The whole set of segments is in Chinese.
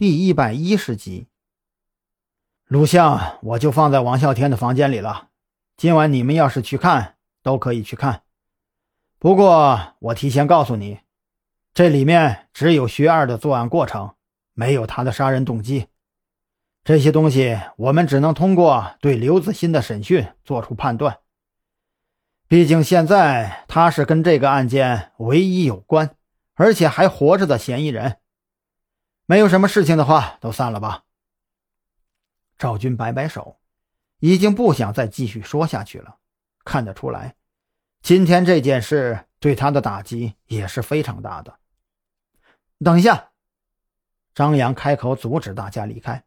第一百一十集，录像我就放在王啸天的房间里了。今晚你们要是去看，都可以去看。不过我提前告诉你，这里面只有徐二的作案过程，没有他的杀人动机。这些东西我们只能通过对刘子欣的审讯做出判断。毕竟现在他是跟这个案件唯一有关，而且还活着的嫌疑人。没有什么事情的话，都散了吧。赵军摆摆手，已经不想再继续说下去了。看得出来，今天这件事对他的打击也是非常大的。等一下，张扬开口阻止大家离开。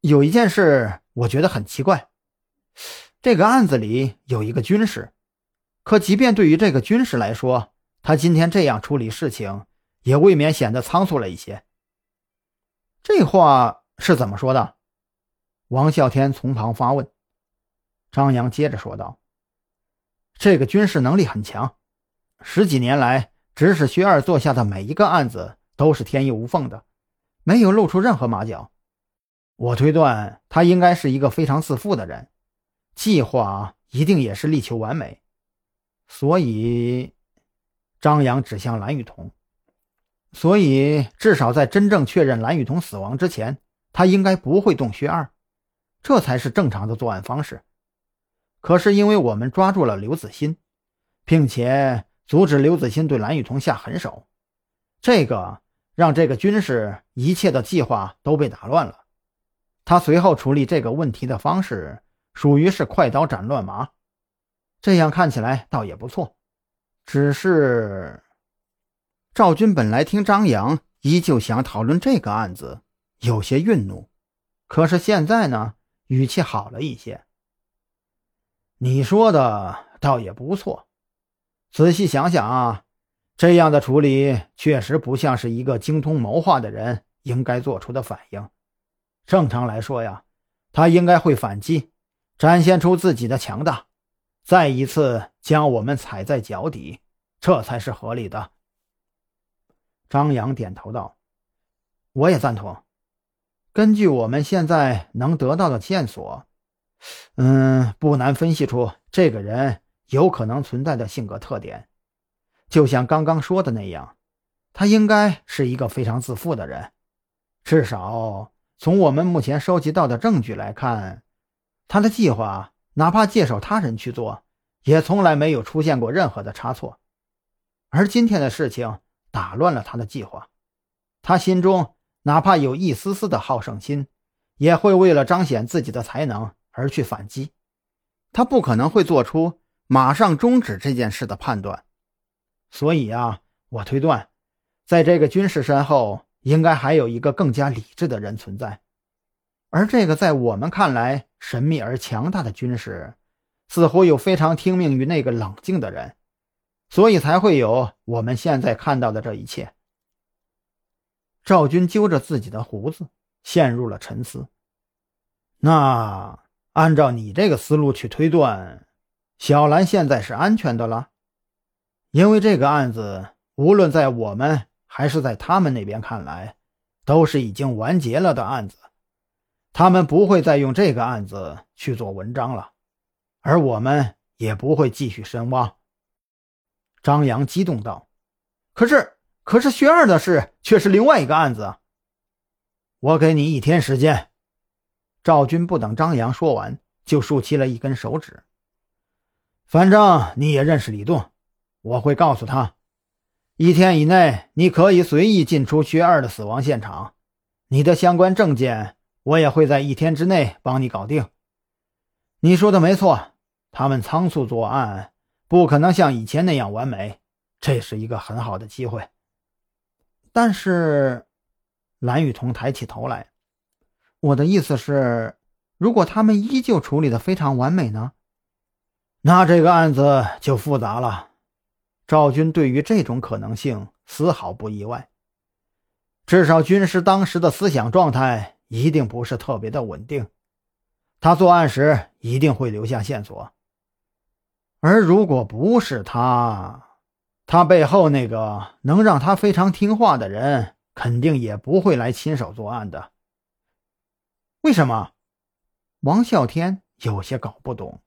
有一件事我觉得很奇怪，这个案子里有一个军师，可即便对于这个军师来说，他今天这样处理事情，也未免显得仓促了一些。这话是怎么说的？王啸天从旁发问。张扬接着说道：“这个军事能力很强，十几年来指使薛二做下的每一个案子都是天衣无缝的，没有露出任何马脚。我推断他应该是一个非常自负的人，计划一定也是力求完美。所以，张扬指向蓝雨桐。”所以，至少在真正确认蓝雨桐死亡之前，他应该不会动薛二，这才是正常的作案方式。可是，因为我们抓住了刘子欣，并且阻止刘子欣对蓝雨桐下狠手，这个让这个军事一切的计划都被打乱了。他随后处理这个问题的方式，属于是快刀斩乱麻，这样看起来倒也不错。只是。赵军本来听张扬依旧想讨论这个案子，有些愠怒，可是现在呢，语气好了一些。你说的倒也不错，仔细想想啊，这样的处理确实不像是一个精通谋划的人应该做出的反应。正常来说呀，他应该会反击，展现出自己的强大，再一次将我们踩在脚底，这才是合理的。张扬点头道：“我也赞同。根据我们现在能得到的线索，嗯，不难分析出这个人有可能存在的性格特点。就像刚刚说的那样，他应该是一个非常自负的人。至少从我们目前收集到的证据来看，他的计划哪怕介绍他人去做，也从来没有出现过任何的差错。而今天的事情……”打乱了他的计划，他心中哪怕有一丝丝的好胜心，也会为了彰显自己的才能而去反击。他不可能会做出马上终止这件事的判断。所以啊，我推断，在这个军事身后，应该还有一个更加理智的人存在。而这个在我们看来神秘而强大的军事，似乎又非常听命于那个冷静的人。所以才会有我们现在看到的这一切。赵军揪着自己的胡子，陷入了沉思。那按照你这个思路去推断，小兰现在是安全的了，因为这个案子无论在我们还是在他们那边看来，都是已经完结了的案子，他们不会再用这个案子去做文章了，而我们也不会继续深挖。张扬激动道：“可是，可是薛二的事却是另外一个案子。我给你一天时间。”赵军不等张扬说完，就竖起了一根手指。反正你也认识李栋，我会告诉他，一天以内你可以随意进出薛二的死亡现场，你的相关证件我也会在一天之内帮你搞定。你说的没错，他们仓促作案。不可能像以前那样完美，这是一个很好的机会。但是，蓝雨桐抬起头来，我的意思是，如果他们依旧处理的非常完美呢？那这个案子就复杂了。赵军对于这种可能性丝毫不意外，至少军师当时的思想状态一定不是特别的稳定，他作案时一定会留下线索。而如果不是他，他背后那个能让他非常听话的人，肯定也不会来亲手作案的。为什么？王啸天有些搞不懂。